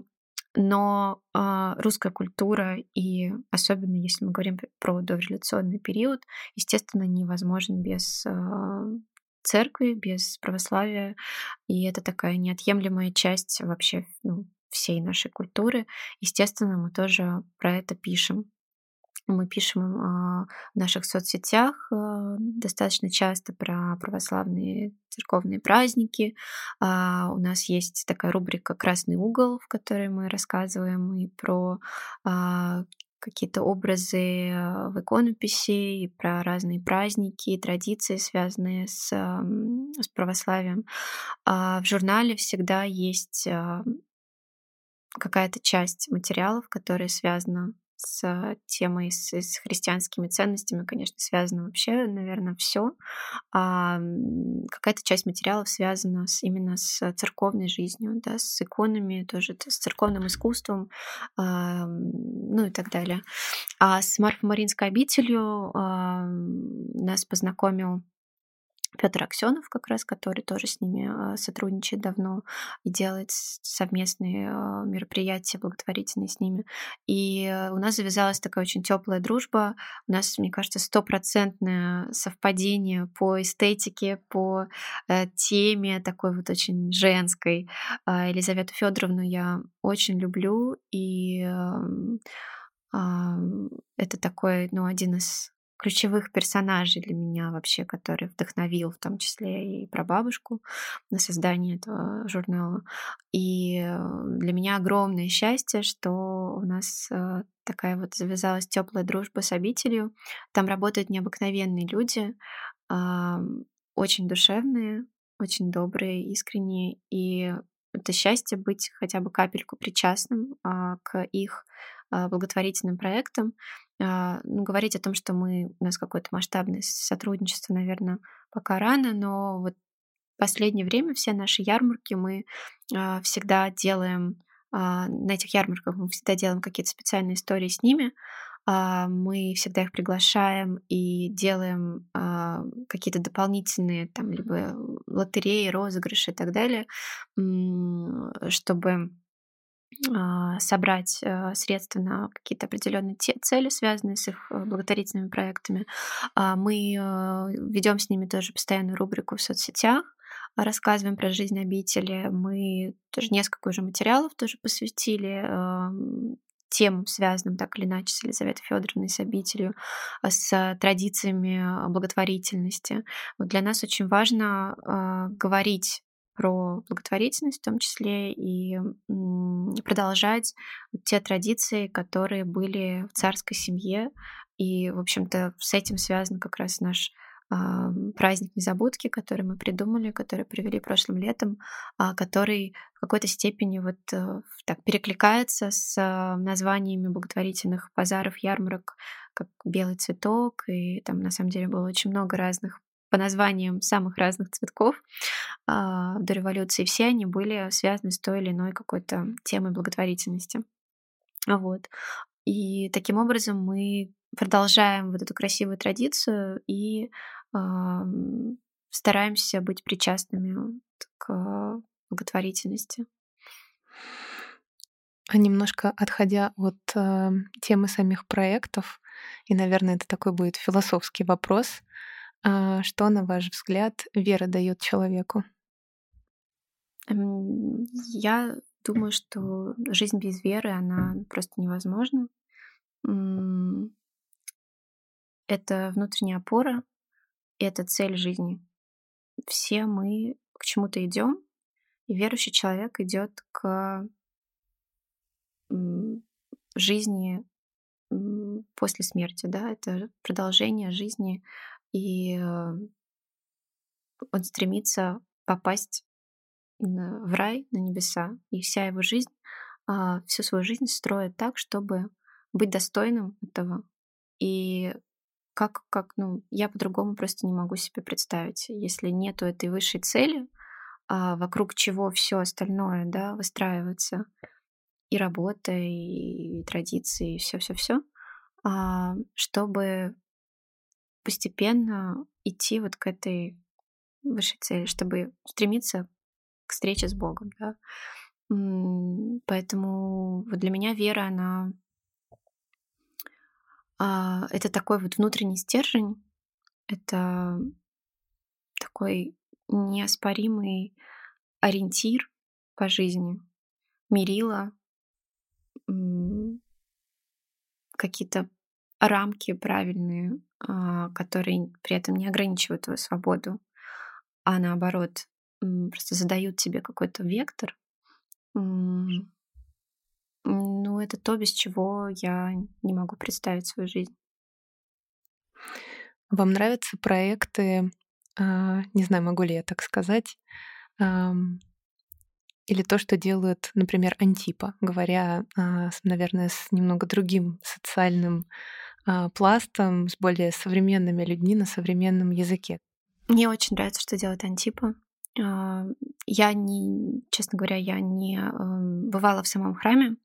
Speaker 2: но э, русская культура и особенно если мы говорим про дореволюционный период, естественно, невозможен без э, церкви, без православия, и это такая неотъемлемая часть вообще ну, всей нашей культуры. Естественно, мы тоже про это пишем. Мы пишем а, в наших соцсетях а, достаточно часто про православные церковные праздники. А, у нас есть такая рубрика «Красный угол», в которой мы рассказываем и про какие-то образы в иконописи, и про разные праздники, традиции, связанные с, с православием. В журнале всегда есть какая-то часть материалов, которая связана с темой, с, с христианскими ценностями, конечно, связано вообще, наверное, все. А какая-то часть материалов связана с, именно с церковной жизнью, да, с иконами, тоже с церковным искусством, а, ну и так далее. А с Марфо-Маринской обителью а, нас познакомил Петр Аксенов, как раз, который тоже с ними а, сотрудничает давно и делает совместные а, мероприятия благотворительные с ними. И у нас завязалась такая очень теплая дружба. У нас, мне кажется, стопроцентное совпадение по эстетике, по э, теме такой вот очень женской. А, Елизавету Федоровну я очень люблю, и это такой, ну, один из ключевых персонажей для меня вообще, который вдохновил в том числе и про бабушку на создание этого журнала. И э, для меня огромное счастье, что у нас э, такая вот завязалась теплая дружба с обителью. Там работают необыкновенные люди, очень душевные, очень добрые, искренние. И это счастье быть хотя бы капельку причастным а, к их а, благотворительным проектам. А, ну, говорить о том, что мы, у нас какое-то масштабное сотрудничество, наверное, пока рано, но вот в последнее время все наши ярмарки мы а, всегда делаем, на этих ярмарках мы всегда делаем какие-то специальные истории с ними, мы всегда их приглашаем и делаем какие-то дополнительные там либо лотереи, розыгрыши и так далее, чтобы а, собрать а, средства на какие-то определенные цели, связанные с их э, благотворительными проектами. А, мы ведем с ними тоже постоянную рубрику в соцсетях, рассказываем про жизнь обители. Мы тоже несколько уже материалов тоже посвятили тем, связанным так или иначе с Елизаветой Федоровной, с обителью, с традициями благотворительности. Вот для нас очень важно э, говорить про благотворительность в том числе и продолжать те традиции, которые были в царской семье. И, в общем-то, с этим связан как раз наш праздник незабудки, который мы придумали, который провели прошлым летом, а, который в какой-то степени вот э, так перекликается с названиями благотворительных базаров, ярмарок, как «Белый цветок», и там на самом деле было очень много разных по названиям самых разных цветков а, до революции, все они были связаны с той или иной какой-то темой благотворительности. Вот. И таким образом мы продолжаем вот эту красивую традицию и э, стараемся быть причастными к благотворительности.
Speaker 1: А немножко отходя от э, темы самих проектов, и, наверное, это такой будет философский вопрос, а что, на ваш взгляд, вера дает человеку?
Speaker 2: Я думаю, что жизнь без веры, она просто невозможна. Это внутренняя опора, это цель жизни. Все мы к чему-то идем, и верующий человек идет к жизни после смерти, да, это продолжение жизни и э, он стремится попасть в рай, на небеса, и вся его жизнь, а, всю свою жизнь строит так, чтобы быть достойным этого. И как, как, ну, я по-другому просто не могу себе представить, если нету этой высшей цели, а вокруг чего все остальное, да, выстраивается, и работа, и традиции, и все-все-все, а, чтобы постепенно идти вот к этой высшей цели, чтобы стремиться к встрече с Богом, да. Поэтому вот для меня вера, она а, это такой вот внутренний стержень, это такой неоспоримый ориентир по жизни, мерила, какие-то рамки правильные, а, которые при этом не ограничивают твою свободу, а наоборот просто задают тебе какой-то вектор. Ну, это то, без чего я не могу представить свою жизнь.
Speaker 1: Вам нравятся проекты, а, не знаю, могу ли я так сказать, или то, что делают, например, Антипа, говоря, а, наверное, с немного другим социальным пластом, с более современными людьми на современном языке.
Speaker 2: Мне очень нравится, что делает Антипа. А, я не, честно говоря, я не эм, бывала в самом храме,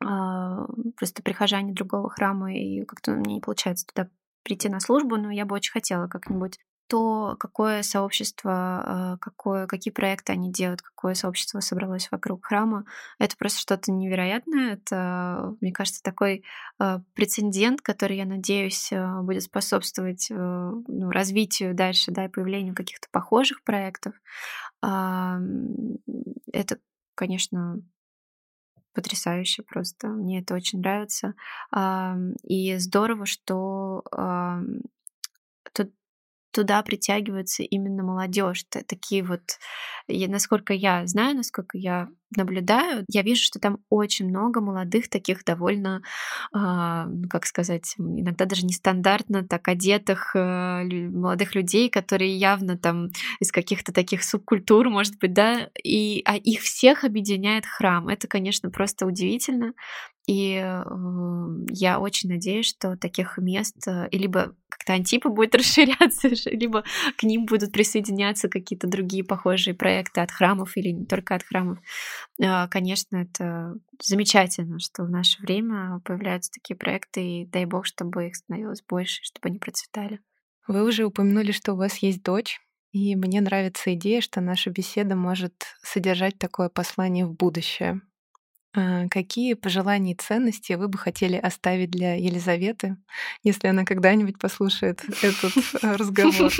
Speaker 2: просто прихожане другого храма, и как-то мне не получается туда прийти на службу, но я бы очень хотела как-нибудь то, какое сообщество, а, какое, какие проекты они делают, какое сообщество собралось вокруг храма, это просто что-то невероятное. Это, мне кажется, такой а, прецедент, который, я надеюсь, а, будет способствовать э, ну, развитию дальше, да, и появлению каких-то похожих проектов. Это, конечно, потрясающе просто. Мне это очень нравится. И здорово, что туда притягивается именно молодежь. Такие вот, насколько я знаю, насколько я наблюдаю, я вижу, что там очень много молодых таких довольно, э, как сказать, иногда даже нестандартно так одетых э, молодых людей, которые явно там из каких-то таких субкультур, может быть, да, и а их всех объединяет храм. Это, конечно, просто удивительно. И э, я очень надеюсь, что таких мест э, либо как-то антипа будет расширяться, либо к ним будут присоединяться какие-то другие похожие проекты от храмов или не только от храмов. Э, конечно, это замечательно, что в наше время появляются такие проекты, и дай бог, чтобы их становилось больше, чтобы они процветали.
Speaker 1: Вы уже упомянули, что у вас есть дочь, и мне нравится идея, что наша беседа может содержать такое послание в будущее. А, какие пожелания и ценности вы бы хотели оставить для Елизаветы, если она когда-нибудь послушает этот э, разговор?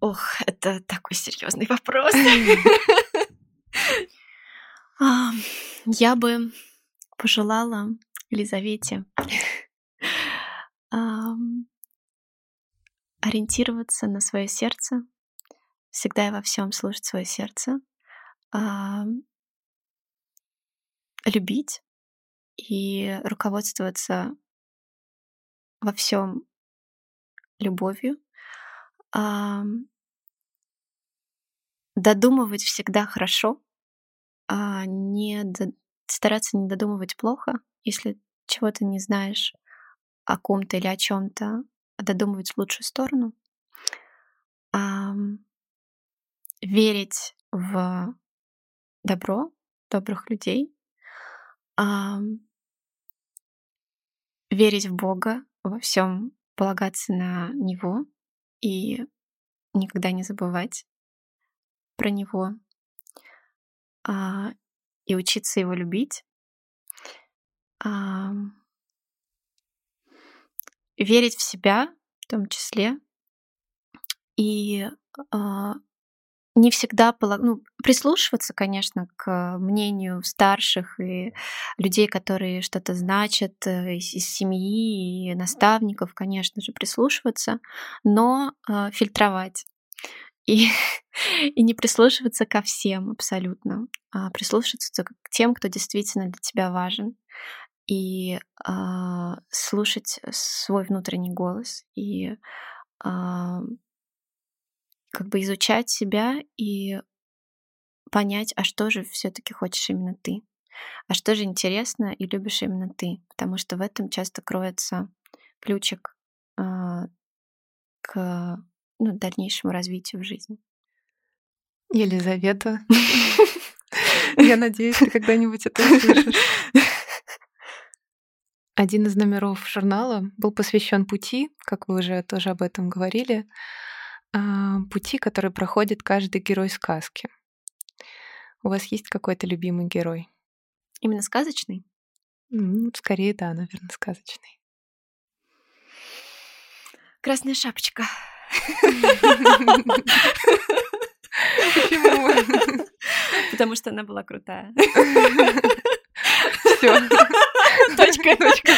Speaker 2: Ох, это такой серьезный вопрос. Я бы пожелала Елизавете ориентироваться на свое сердце, всегда и во всем слушать свое сердце, любить и руководствоваться во всем любовью, додумывать всегда хорошо, а не до... стараться не додумывать плохо, если чего-то не знаешь о ком-то или о чем-то, а додумывать в лучшую сторону. А, верить в добро, добрых людей, а, верить в Бога, во всем полагаться на Него и никогда не забывать про Него а, и учиться Его любить. А, верить в себя в том числе и не всегда ну, прислушиваться, конечно, к мнению старших и людей, которые что-то значат э, из семьи и наставников, конечно же, прислушиваться, но э, фильтровать и, и не прислушиваться ко всем абсолютно, а прислушиваться к тем, кто действительно для тебя важен, и э, слушать свой внутренний голос и э, как бы изучать себя и понять, а что же все-таки хочешь именно ты, а что же интересно и любишь именно ты, потому что в этом часто кроется ключик э, к ну, дальнейшему развитию в жизни.
Speaker 1: Елизавета, Я надеюсь, ты когда-нибудь это услышишь. Один из номеров журнала был посвящен пути, как вы уже тоже об этом говорили, пути, который проходит каждый герой сказки. У вас есть какой-то любимый герой?
Speaker 2: Именно сказочный?
Speaker 1: Скорее, да, наверное, сказочный.
Speaker 2: Красная шапочка.
Speaker 1: Почему?
Speaker 2: Потому что она была крутая.
Speaker 1: Все. Точка. Точка.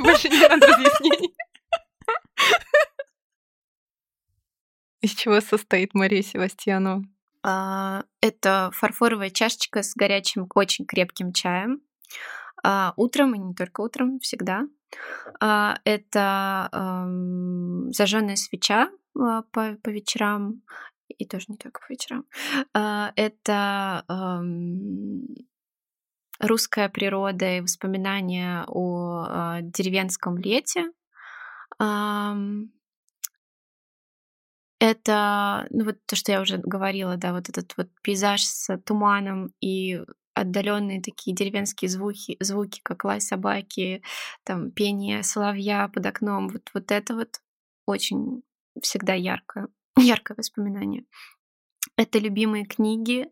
Speaker 1: Больше не надо разъяснений. Из чего состоит Мария Севастьянова?
Speaker 2: А, это фарфоровая чашечка с горячим, очень крепким чаем. А, утром, и не только утром, всегда. А, это зажженная свеча по, по вечерам, и тоже не только по вечерам. Это русская природа и воспоминания о деревенском лете. Это, ну вот то, что я уже говорила, да, вот этот вот пейзаж с туманом и отдаленные такие деревенские звуки, звуки, как лай собаки, там пение соловья под окном, вот, вот это вот очень всегда яркое, яркое воспоминание. Это любимые книги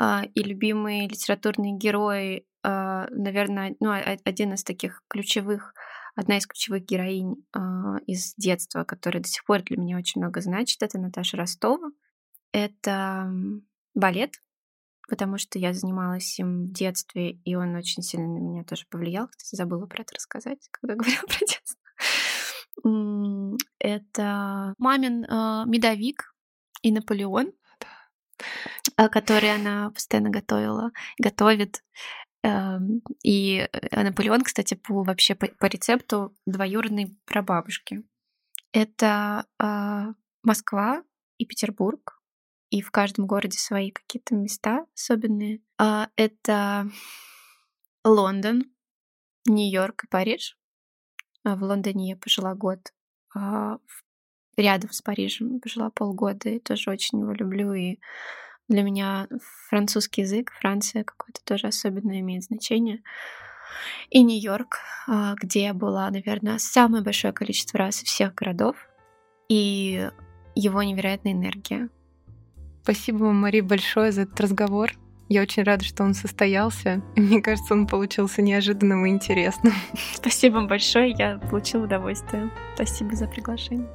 Speaker 2: э, и любимые литературные герои, э, наверное, ну, один из таких ключевых одна из ключевых героинь э, из детства, которая до сих пор для меня очень много значит, это Наташа Ростова. Это балет, потому что я занималась им в детстве, и он очень сильно на меня тоже повлиял. Кстати, забыла про это рассказать, когда говорила про детство. Это мамин э, медовик и Наполеон, который она постоянно готовила, готовит. Эм, и э, Наполеон, кстати, по вообще по, по рецепту двоюродной прабабушки. Это э, Москва и Петербург, и в каждом городе свои какие-то места особенные. Э, это Лондон, Нью-Йорк и Париж. А в Лондоне я пожила год, а рядом с Парижем пожила полгода, и тоже очень его люблю, и для меня французский язык, Франция какое-то тоже особенное имеет значение. И Нью-Йорк, а, где я была, наверное, самое большое количество раз всех городов. И его невероятная энергия.
Speaker 1: Спасибо вам, Мари, большое за этот разговор. Я очень рада, что он состоялся. мне кажется, он получился неожиданным и интересным.
Speaker 2: Спасибо большое, я получила удовольствие. Спасибо за приглашение.